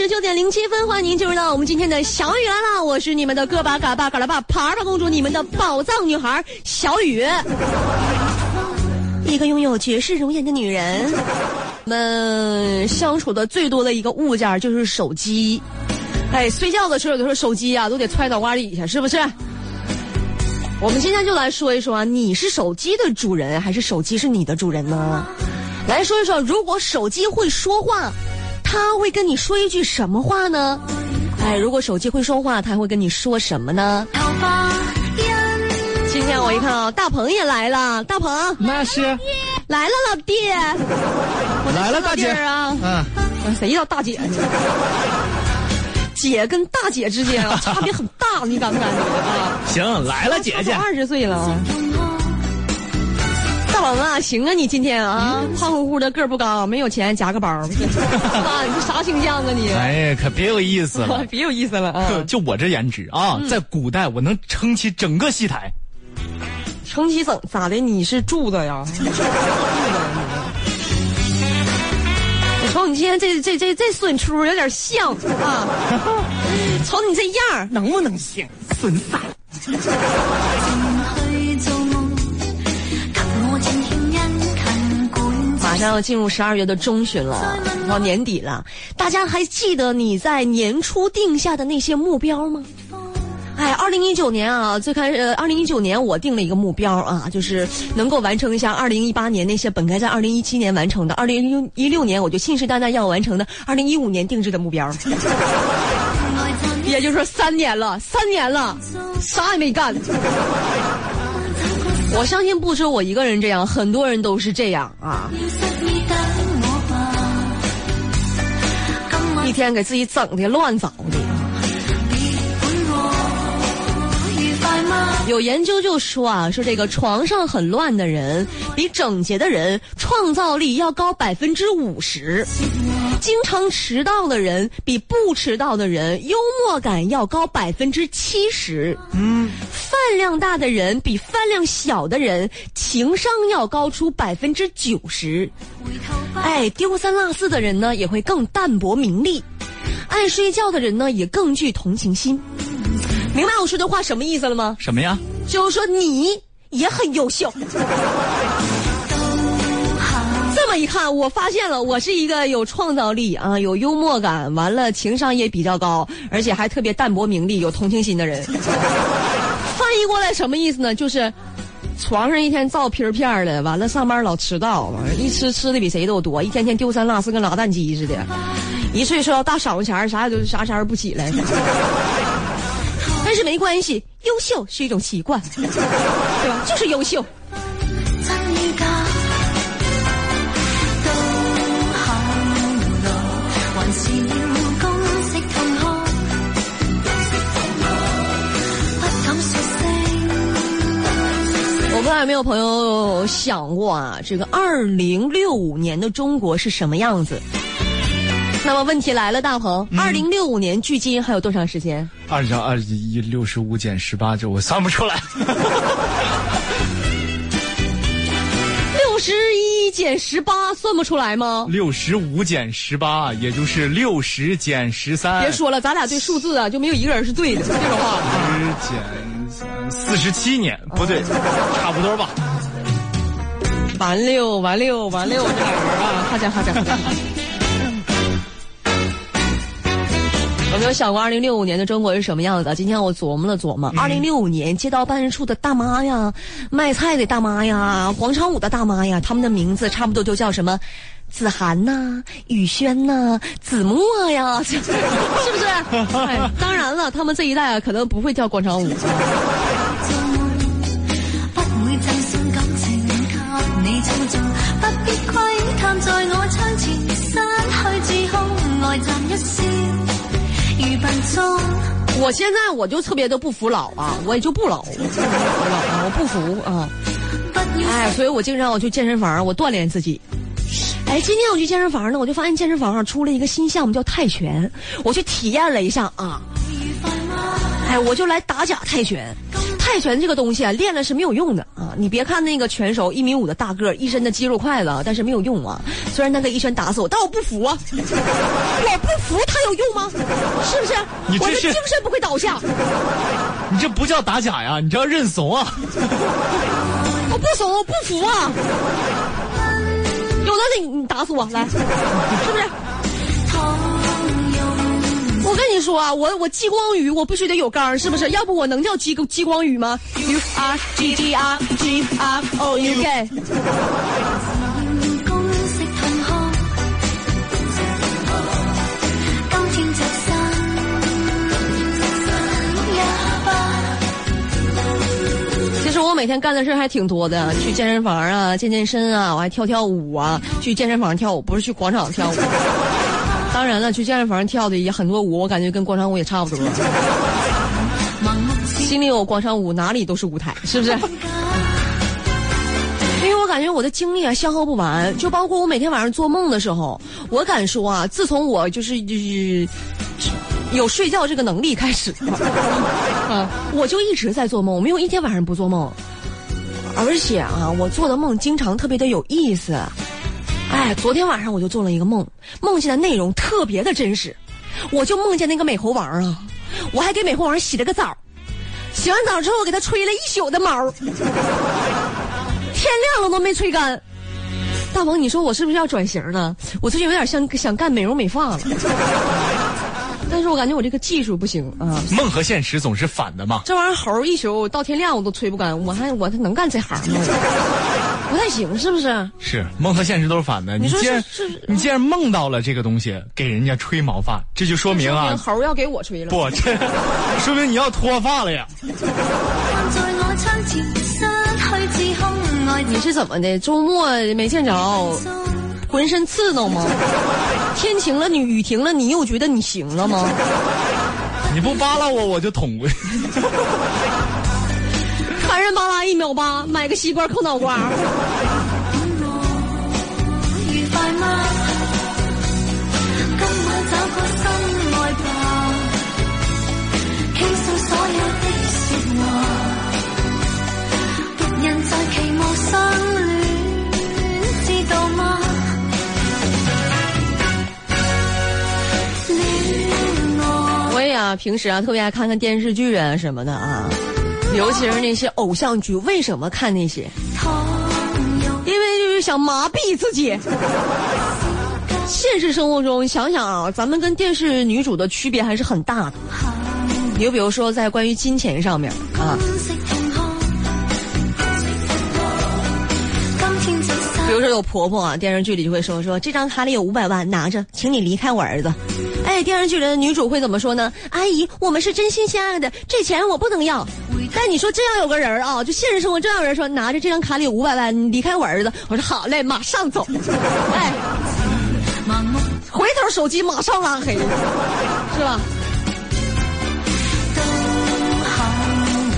十九点零七分，欢迎您进入到我们今天的小雨来了，我是你们的哥巴嘎巴嘎拉巴爬爬公主，你们的宝藏女孩小雨，一个拥有绝世容颜的女人。我们相处的最多的一个物件就是手机，哎，睡觉的时候有的时候手机啊都得揣脑瓜底下，是不是？我们今天就来说一说，你是手机的主人还是手机是你的主人呢？来说一说，如果手机会说话。他会跟你说一句什么话呢？哎，如果手机会说话，他会跟你说什么呢？今天我一看啊，大鹏也来了，大鹏那是来了，老弟，来了，大姐啊，嗯，谁叫大姐？姐跟大姐之间啊，差别很大，你敢不敢啊？行，来了，姐姐，二十岁了。大鹏啊，行啊，你今天啊，胖乎乎的，个儿不高，没有钱，夹个包，啊，你这啥形象啊你？哎呀，可别有意思了，别有意思了啊！就我这颜值啊，在古代我能撑起整个戏台。撑起整咋的？你是柱子呀？我瞅你今天这这这这损出有点像啊！瞅你这样，能不能行？损色。上要进入十二月的中旬了，到年底了，大家还记得你在年初定下的那些目标吗？哎，二零一九年啊，最开始，二零一九年我定了一个目标啊，就是能够完成一下二零一八年那些本该在二零一七年完成的，二零一六年我就信誓旦旦要完成的，二零一五年定制的目标。也就是说，三年了，三年了，啥也没干。我相信不止我一个人这样，很多人都是这样啊！一天给自己整的乱糟的。有研究就说啊，说这个床上很乱的人，比整洁的人创造力要高百分之五十；经常迟到的人，比不迟到的人幽默感要高百分之七十。嗯，饭量大的人比饭量小的人情商要高出百分之九十。哎，丢三落四的人呢，也会更淡泊名利；爱睡觉的人呢，也更具同情心。明白我说的话什么意思了吗？什么呀？就是说你也很优秀。这么一看，我发现了，我是一个有创造力啊，有幽默感，完了情商也比较高，而且还特别淡泊名利、有同情心的人。翻译过来什么意思呢？就是床上一天照片片的，完了上班老迟到，完了一吃吃的比谁都多，一天天丢三落四，跟拉蛋鸡似的。一睡睡到大晌午前啥也都啥前儿不起来。但是没关系，优秀是一种习惯，对吧？就是优秀。我不知道有没有朋友想过啊，这个二零六五年的中国是什么样子？那么问题来了，大鹏，二零六五年距今还有多长时间？二加二一六十五减十八，这我算不出来。六十一减十八算不出来吗？六十五减十八，也就是六十减十三。别说了，咱俩对数字啊就没有一个人是对的。这种话。十减四十七年，不对，差不多吧。完六完六完六，这俩人啊，好家好家好有没有想过二零六五年的中国是什么样子？今天我琢磨了琢磨，二零六五年街道办事处的大妈呀，卖菜的大妈呀，广场舞的大妈呀，他们的名字差不多都叫什么？子涵呐，雨轩呐，子墨呀，是不是？当然了，他们这一代啊，可能不会跳广场舞。我现在我就特别的不服老啊，我也就不老，我不服啊，哎，所以我经常我去健身房，我锻炼自己。哎，今天我去健身房呢，我就发现健身房上出了一个新项目叫泰拳，我去体验了一下啊。哎，我就来打假泰拳，泰拳这个东西啊，练了是没有用的啊！你别看那个拳手一米五的大个，一身的肌肉块子，但是没有用啊。虽然他可以一拳打死我，但我不服啊！我不服，他有用吗？是不是？你这是我的精神不会倒下，你这不叫打假呀，你这叫认怂啊！我不怂，我不服啊！有能力你打死我来，是不是？我跟你说啊，我我激光鱼，我必须得有杆儿，是不是？要不我能叫激激光鱼吗？U R G G R G R O U K。我每天干的事儿还挺多的，去健身房啊，健健身啊，我还跳跳舞啊，去健身房跳舞，不是去广场跳舞。当然了，去健身房跳的也很多舞，我感觉跟广场舞也差不多。心里有广场舞，哪里都是舞台，是不是？因为我感觉我的精力啊消耗不完，就包括我每天晚上做梦的时候，我敢说啊，自从我就是就是有睡觉这个能力开始，啊，我就一直在做梦，我没有一天晚上不做梦，而且啊，我做的梦经常特别的有意思。哎，昨天晚上我就做了一个梦，梦见的内容特别的真实，我就梦见那个美猴王啊，我还给美猴王洗了个澡，洗完澡之后我给他吹了一宿的毛，天亮了都没吹干。大鹏，你说我是不是要转型了？我最近有点像想干美容美发了，但是我感觉我这个技术不行啊。梦和现实总是反的嘛。这玩意儿猴一宿到天亮我都吹不干，我还我还能干这行吗？不太行，是不是？是梦和现实都是反的。你说既然你既然梦到了这个东西，给人家吹毛发，这就说明啊明，猴要给我吹了。不，这说明你要脱发了呀。你是怎么的？周末没见着，浑身刺挠吗？天晴了，你雨停了，你又觉得你行了吗？你不扒拉我，我就捅过去。男人巴拉一秒吧，买个西瓜扣脑瓜。我也啊，平时啊，特别爱看看电视剧啊什么的啊。尤其是那些偶像剧，为什么看那些？因为就是想麻痹自己。现实生活中，想想啊，咱们跟电视女主的区别还是很大的。你就比如说，在关于金钱上面啊，比如说有婆婆啊，电视剧里就会说说这张卡里有五百万，拿着，请你离开我儿子。哎，电视剧里的女主会怎么说呢？阿姨，我们是真心相爱的，这钱我不能要。但你說這樣有个人啊，就现实生活這樣有人说拿着这张卡里五百万，你离开我儿子。我说好嘞，马上走。哎，回头手机马上拉黑，是吧？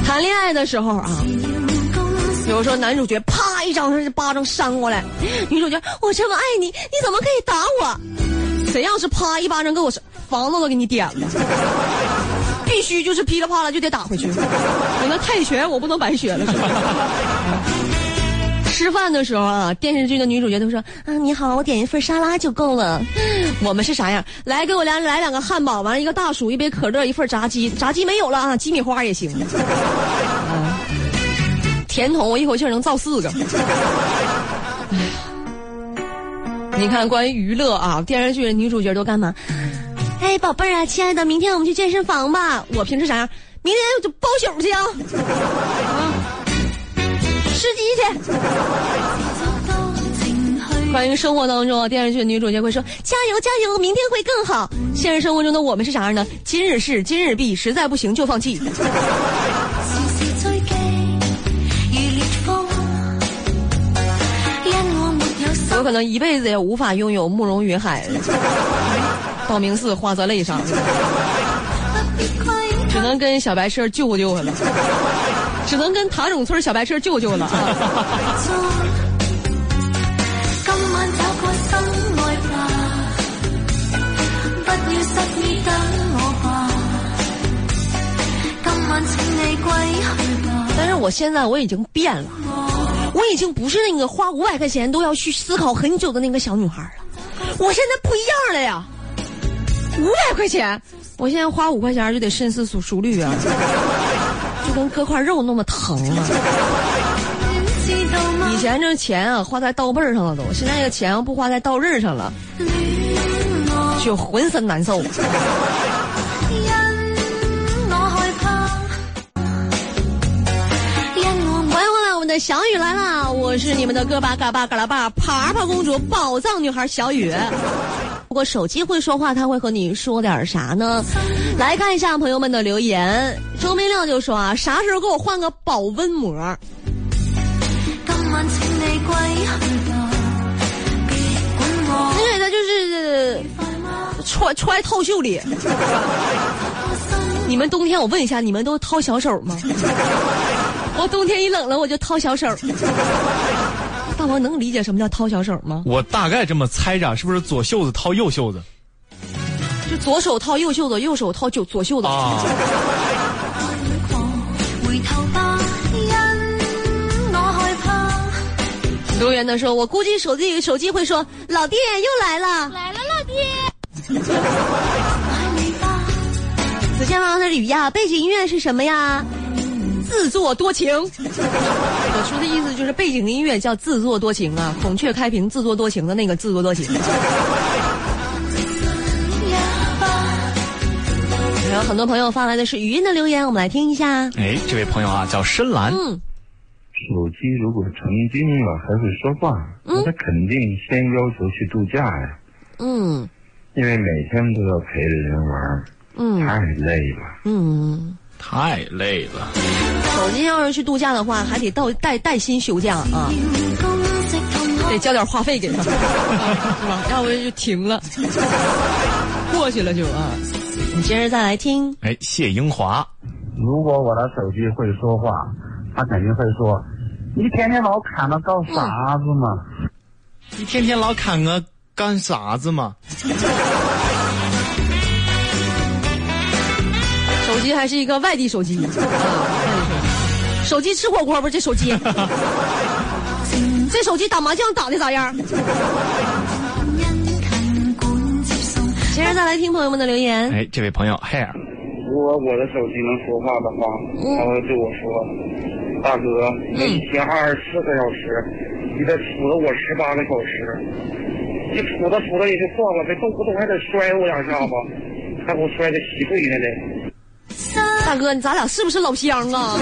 谈恋爱的时候啊，要公比如說男主角啪一張巴掌扇过来，女主角我这么爱你，你怎么可以打我？谁要是啪一巴掌给我，房子都给你点了，必须就是噼里啪啦就得打回去。我那泰拳我不能白学了。吃饭的时候啊，电视剧的女主角都说啊你好，我点一份沙拉就够了。我们是啥样？来，给我俩来两个汉堡，完了一个大薯，一杯可乐，一份炸鸡，炸鸡没有了啊，鸡米花也行。啊甜筒我一口气能造四个。哎你看，关于娱乐啊，电视剧的女主角都干嘛？哎，宝贝儿啊，亲爱的，明天我们去健身房吧。我平时啥样？明天就包宿去啊，啊，吃鸡去。多情去。關於生活当中啊，電視劇的女主角会说：“加油加油，明天会更好。”现实生活中的我们是啥样呢？今日事今日毕，实在不行就放棄。時時追擊，如烈風，因我可能一辈子也无法拥有慕容云海、道明寺、花澤類啥的，不必規只能跟小白车救救了，只能跟塔種村小白车救救了啊！裝。今晚找個心愛吧，不要失意等我吧。今晚請你歸去吧。我现在我已经变了，我已经不是那个花五百块钱都要去思考很久的那个小女孩了，我现在不一样了呀！五百块钱，我现在花五块钱就得深思熟熟虑啊，就跟割块肉那么疼啊！以？前这钱啊花在刀背儿上了都，现在这个钱不花在刀刃上了，就浑身难受。欢迎回来，我们的小雨来啦！我是你们的哥巴嘎巴嘎拉巴爬爬公主宝藏女孩小雨。如果手机会说话，他会和你说点啥呢？来看一下朋友们的留言。周明亮就说啊，啥时候给我换个保温膜？今晚請你歸去吧，別管我那个就是？穿穿套袖里。你们冬天我问一下，你们都掏小手吗？我冬天一冷了我就掏小手。大王能理解什么叫掏小手吗？我大概这么猜着，是不是左袖子掏右袖子就左手掏右袖子，右手掏左左袖子。啊？狂，回頭吧，因我害怕。留言的时候，我估计手机手机会说：“老弟又来了。来了，老爹。愛你吧，”子健王的雨呀，背景音乐是什么呀？自作多情。我说的意思就是背景音乐叫自作多情啊，孔雀开屏自作多情的那个自作多情。也吧，然后很多朋友发来的是语音的留言，我们来听一下。哎，这位朋友啊叫深蓝，嗯，手机如果成精了还会说话，那他肯定先要求去度假呀，嗯因为每天都要陪着人玩，嗯太累了。嗯，太累了。手机要是去度假的话，还得到带带薪休假啊，得交点话费给他，是吧？要不就停了，过去了就啊。你接着再来听。哎，谢英华，如果我的手机会说话，他肯定会说：“你天天老看着搞啥子嘛？你天天老砍我干啥子嘛？机还是一个外地手机，啊，手机。吃火锅不这手机，这手机打麻将打的咋样？接着再来听朋友们的留言。哎，这位朋友 Hair，如果我的手机能说话的话，他会对我说：“大哥，你一天二十四个小时，你得杵着我十八个小时。你杵着杵着也就算了，这动不动还得摔我两下子，还给我摔的稀碎呢得。大哥，你咱俩是不是老乡啊？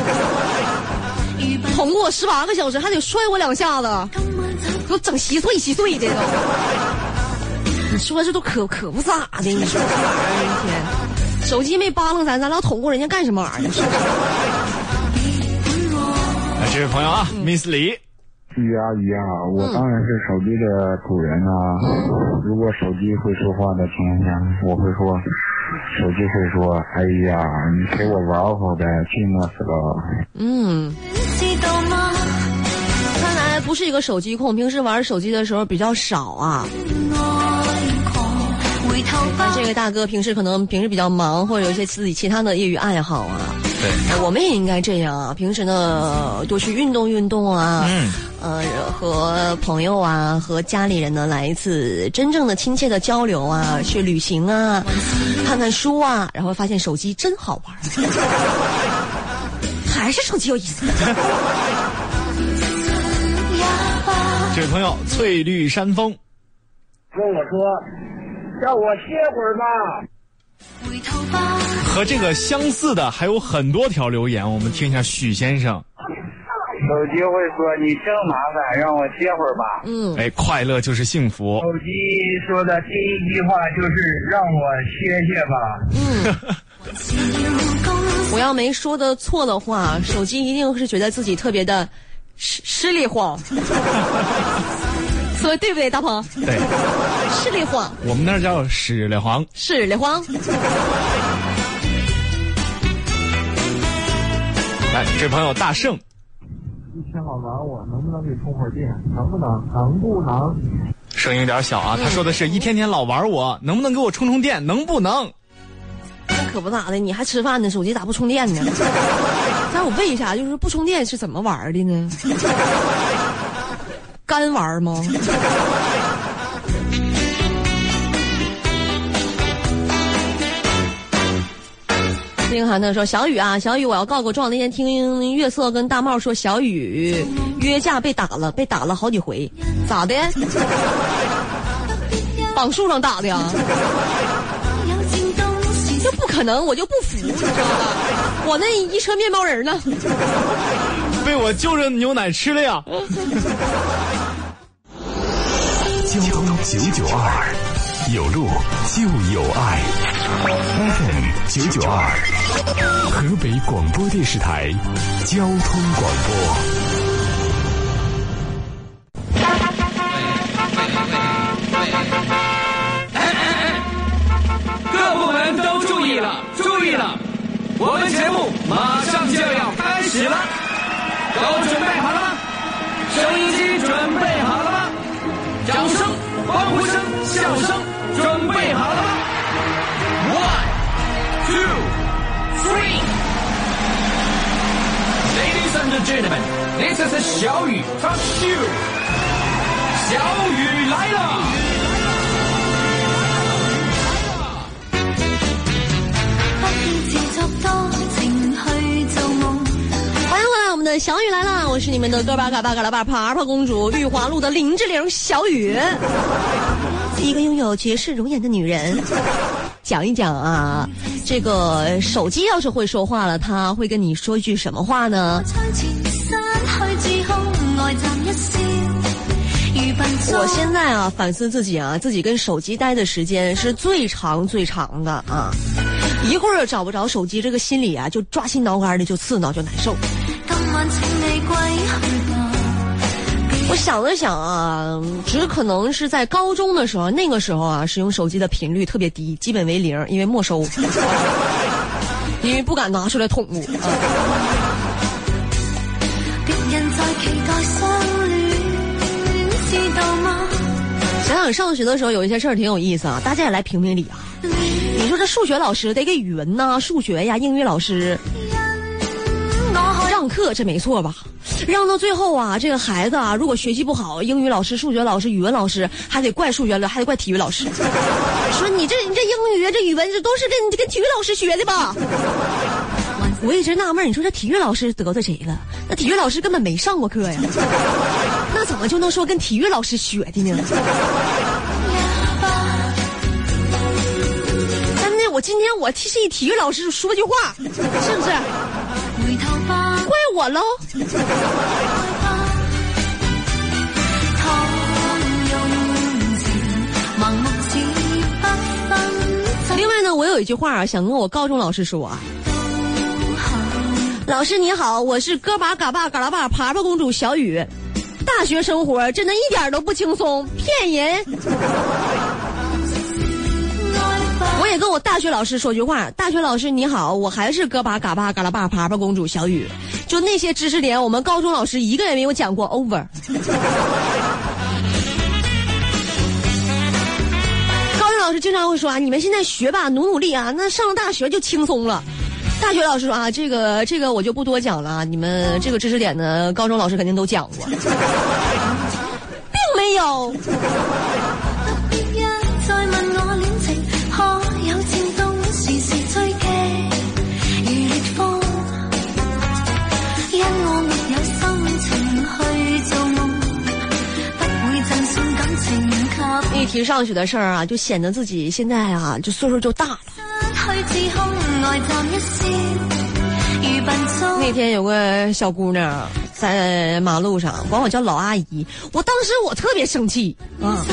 捅过我十八个小时，还得摔我两下子，给我整稀碎稀碎的都。你说这都可可不咋的，你说这玩意儿一天，手机没扒拉咱，咱俩捅过人家干什么玩意儿？这位朋友啊，Miss 李，鱼啊鱼啊，我当然是手机的主人啊。如果手机会说话的情况下，我会说，手机会说：“哎呀，你陪我玩会儿呗，寂寞死了。嗯？看来不是一个手机控，平时玩手机的时候比较少啊。这位大哥平时可能平时比较忙，或者有一些自己其他的业余爱好啊。我们也应该这样啊，平时呢多去运动运动啊，嗯，呃，和朋友啊，和家里人呢来一次真正的亲切的交流啊，去旅行啊，看看书啊，然后发现手机真好玩儿，还是手机有意思。这位朋友翠绿山峰，跟我说，让我歇会儿吧。回頭吧。和这个相似的还有很多条留言，我们听一下许先生。手机会说：“你真麻烦，让我歇会儿吧。嗯，哎，快乐就是幸福。手机说的第一句话就是让我歇歇吧。嗯我要没说的错的话，手机一定是觉得自己特别的失失力慌，所以对不对，大鹏？对，吃力慌，我们那儿叫屎里黄。吃力慌。来，这朋友大圣，一天老玩我，能不能给充会儿电？能不能？能不能？声音有点小啊。他说的是一天天老玩我，能不能给我充充电？能不能？那可不咋的，你还吃饭呢，手机咋不充电呢？那我问一下，就是不充电是怎么玩的呢？干玩吗？丁涵呢说：“小雨啊，小雨，我要告个状。那天听月色跟大帽说，小雨约架被打了，被打了好几回，咋的？绑树上打的呀？这不可能，我就不服，你知道吧？我那一车面包人呢？被我就着牛奶吃了呀。交通九九二，有路就有爱。FM 九九二，河北广播电视台交通广播。各部门都注意了，注意了！我们节目马上就要开始了，都准备好了吗？收音机 this is 小雨 Talk Show。小雨来了。不要自作多情去做夢。欢迎回来，我们的小雨来了，我是你们的哥巴嘎巴嘎拉巴爬爬公主，玉华路的林志玲小雨，一个拥有绝世容颜的女人。讲一讲啊，这个手机要是会说话了，它会跟你说一句什么话呢？我现在啊反思自己啊，自己跟手机待的时间是最长最长的啊，一会儿找不着手机，这个心里啊就抓心挠肝的，就刺挠就难受。我想了想啊，只可能是在高中的时候，那个时候啊，使用手机的频率特别低，基本为零，因为没收，因为不敢拿出来捅我啊。上学的时候有一些事儿挺有意思啊，大家也来评评理啊。你说这数学老师得给语文呐、数学呀、英语老师让课，这没错吧？让到最后啊，这个孩子啊，如果学习不好，英语老师、数学老师、语文老师还得怪数学了，还得怪体育老师。说你这你这英语这语文这都是跟跟体育老师学的吧？我一直纳闷，你说这体育老师得罪谁了？那体育老师根本没上过课呀，那怎么就能说跟体育老师学的呢？但是我今天我替替體育老师说句话，是不是？怪我喽。另外呢，我有一句话啊，想跟我高中老师说啊。老师你好，我是哥巴嘎巴嘎拉巴爬爬公主小雨。大学生活真的一点都不轻松，骗人。我也跟我大学老师说句话，大学老师你好，我还是哥巴嘎巴嘎拉巴爬爬公主小雨。就那些知识点，我们高中老师一个也没有讲过。Over。高中老师经常会说啊，你们现在学吧，努努力啊，那上了大学就轻松了。大学老师说啊，这个这个我就不多讲了，你们这个知识点呢，高中老师肯定都讲过，并没有。別一再问我恋情，可有漸凍時時追擊如烈風，因我没有心情去做梦，不會贈送感情給一提上学的事儿啊，就显得自己现在啊，就岁数就大了。那天有个小姑娘在马路上管我叫老阿姨，我当时我特别生气啊。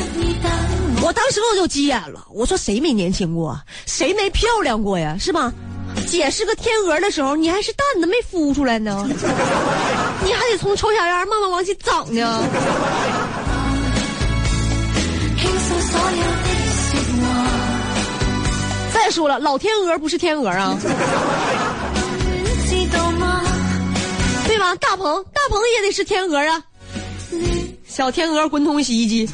我当时我就急眼了，我说谁没年轻过，谁没漂亮过呀，是吧？姐是个天鹅的时候，你还是蛋都没孵出来呢，你还得从丑小鸭慢慢往起长呢。再说了，老天鹅不是天鹅啊，对？吧？大鹏，大鹏也得是天鹅啊，小天鹅滚筒洗衣机。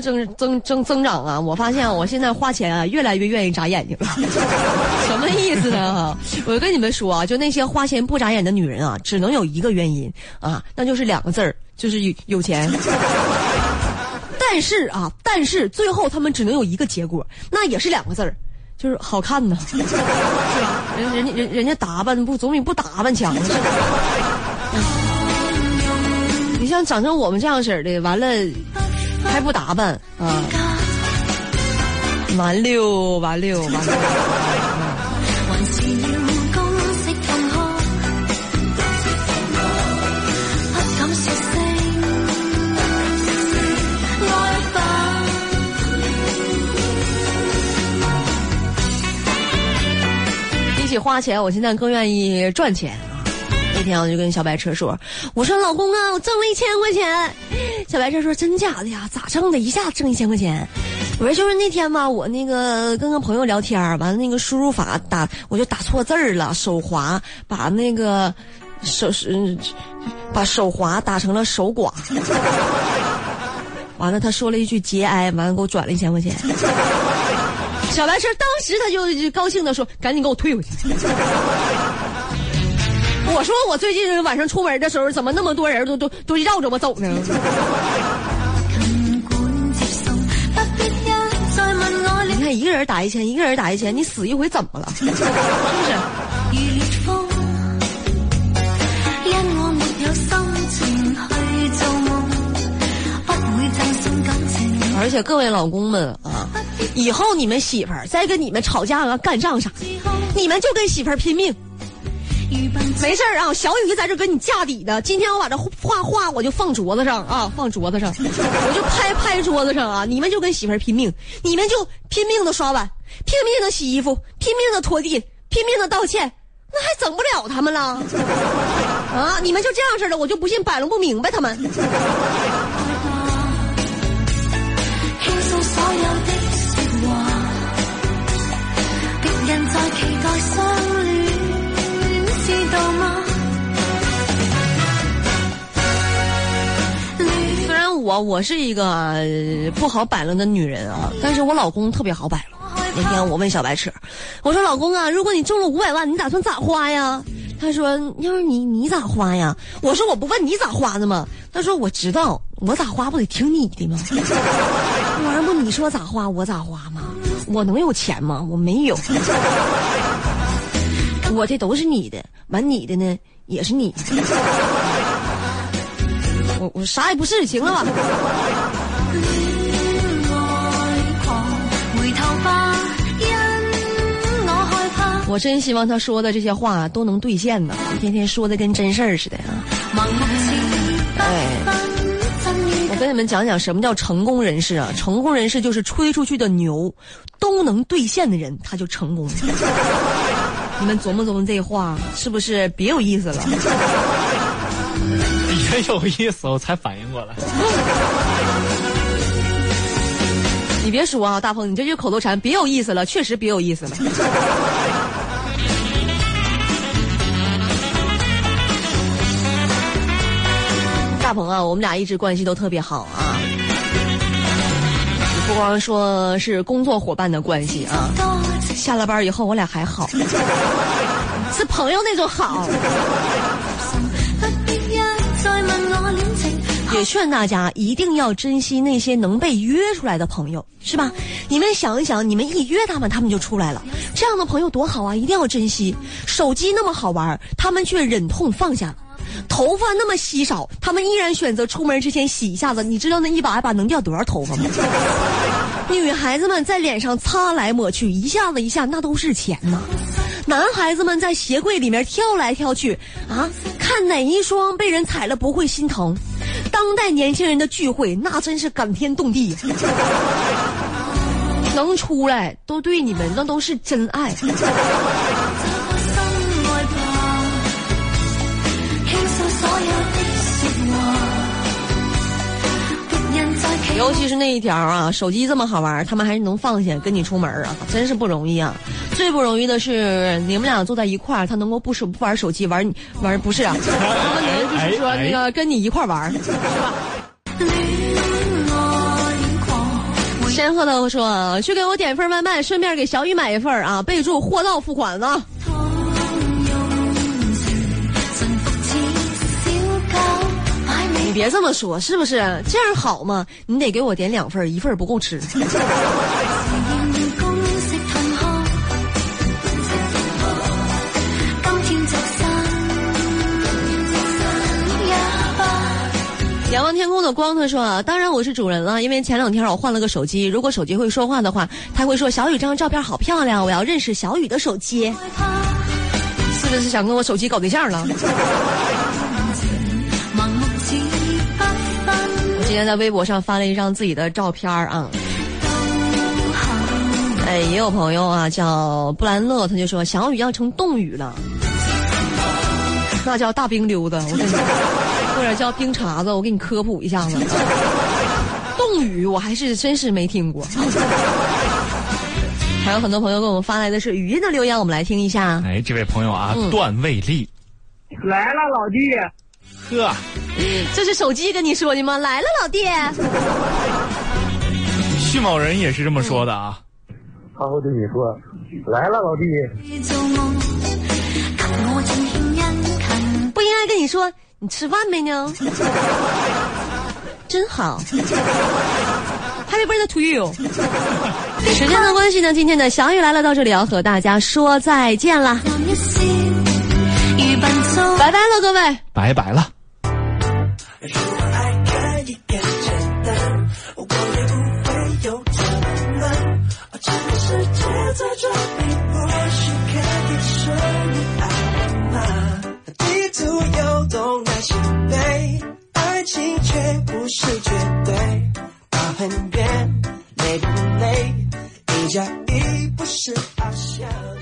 增增增增长啊，我发现我现在花钱啊，越来越愿意眨眼睛了。什么意思呢？我跟你们说啊，就那些花钱不眨眼的女人啊，只能有一个原因啊，那就是两个字儿，就是有有钱。但是啊，但是最后他们只能有一个结果，那也是两个字儿，就是好看呢，是吧？人人家人人家打扮不总比不打扮强。是吧你像长成我们这样式儿的，完了还不打扮啊，完溜完溜完溜。還是要公式同學，不敢說聲愛吧。比起花钱，我现在更愿意赚钱啊！那天我就跟小白车说：“我说老公啊，我挣了一千块钱。”小白车说：“真假的呀？咋挣的？一下挣一千块钱？”我说：“就是那天吧，我那个跟个朋友聊天，完了那个输入法打我就打错字儿了，手滑把那个手是把手滑打成了守寡。”完了，他说了一句节哀，完了给我转了一千块钱。小白车当时他就高兴的说：“赶紧给我退回去。”我说我最近晚上出门的时候，怎么那么多人都都都绕着我走呢？你看一个人打一千，一个人打一千，你死一回怎么了？是不是？而且各位老公们啊，以后你们媳妇儿再跟你们吵架啊、干仗啥，你们就跟媳妇儿拼命。没事啊，小雨在这跟你架底呢。今天我把这画画我就放桌子上啊，放桌子上，我就拍拍桌子上啊。你们就跟媳妇儿拼命，你们就拼命的刷碗，拼命的洗衣服，拼命的拖地，拼命的道歉，那还整不了他们了啊！你们就这样式的，我就不信摆弄不明白他们。我我是一个、呃不好摆弄的女人啊，但是我老公特别好摆弄。那天我问小白车，我说老公啊，如果你中了五百万，你打算咋花呀？他说要是你你咋花呀？我说我不问你咋花的吗？他说我知道，我咋花不得听你的吗？这玩意儿不你说咋花我咋花吗？我能有钱吗？我没有，我这都是你的，完你的呢也是你的。我啥也不是，行了吧？我。真希望他说的这些话都能兑现呢，天天说的跟真事儿似的啊！盲目是不分真與我跟你们讲讲什么叫成功人士啊？成功人士就是吹出去的牛都能兑现的人，他就成功。你们琢磨琢磨这话是不是别有意思了？真有意思，我才反应过来。你别说啊，大鹏，你这句口头禅别有意思了，确实别有意思了。大鹏啊，我们俩一直关系都特别好啊，不光说是工作伙伴的关系啊，下了班以后我俩还好，是朋友那种好。也劝大家一定要珍惜那些能被约出来的朋友，是吧？你们想一想，你们一约他们，他们就出来了，这样的朋友多好啊！一定要珍惜。手机那么好玩，他们却忍痛放下；了；头发那么稀少，他们依然选择出门之前洗一下子。你知道那一把一把能掉多少头发吗？女孩子们在脸上擦来抹去，一下子一下，那都是钱呐、男孩子们在鞋柜里面跳来跳去，啊，看哪一双被人踩了不会心疼。当代年轻人的聚会，那真是感天动地。能出来都对你们，那都是真爱。尤其是那一条啊，手机这么好玩，他们还是能放下跟你出门啊，真是不容易啊。最不容易的是你们俩坐在一块儿，他能够不手不玩手机，玩玩不是啊，他能就是说那个跟你一塊兒玩，是吧？戀愛狂，仙鹤头说去给我点一份外卖，顺便给小雨买一份啊，备注货到付款啊。别这么说，是不是？这样好吗？你得给我点两份，一份不够吃。仰望天空的光，他说啊，當然我是主人了，因为前两天我换了个手机，如果手机会说话的话，他会说小雨这张照片好漂亮，我要认识小雨的手机。是不是想跟我手机搞对象了？天在微博上发了一张自己的照片儿啊。哎，也有朋友啊，叫布兰乐，他就说小雨要成冻雨了，那叫大冰溜子，我跟你說，或者叫冰碴子，我给你科普一下子。冻雨我还是真是没听过。还有很多朋友给我们发来的是语音的留言，我们来听一下。哎，这位朋友啊，嗯段衛利，来了，老弟。呵，这是手机跟你说的吗？来了，老弟。徐某人也是这么说的啊。他会对你说：“来了，老弟。不应该跟你说你吃饭没呢？真好，Happy birthday to you。时间的关系呢，今天的小雨来了，到这里要和大家说再见啦，淡一笑，如笨拙。拜拜了，各位。拜拜了。如果爱可以更简单，我也不会有这么难。整个世界在这里，或许可以说你爱我吗？地图有东南西北，爱情却不是绝对。跑很远，累不累？一加一不是好像你。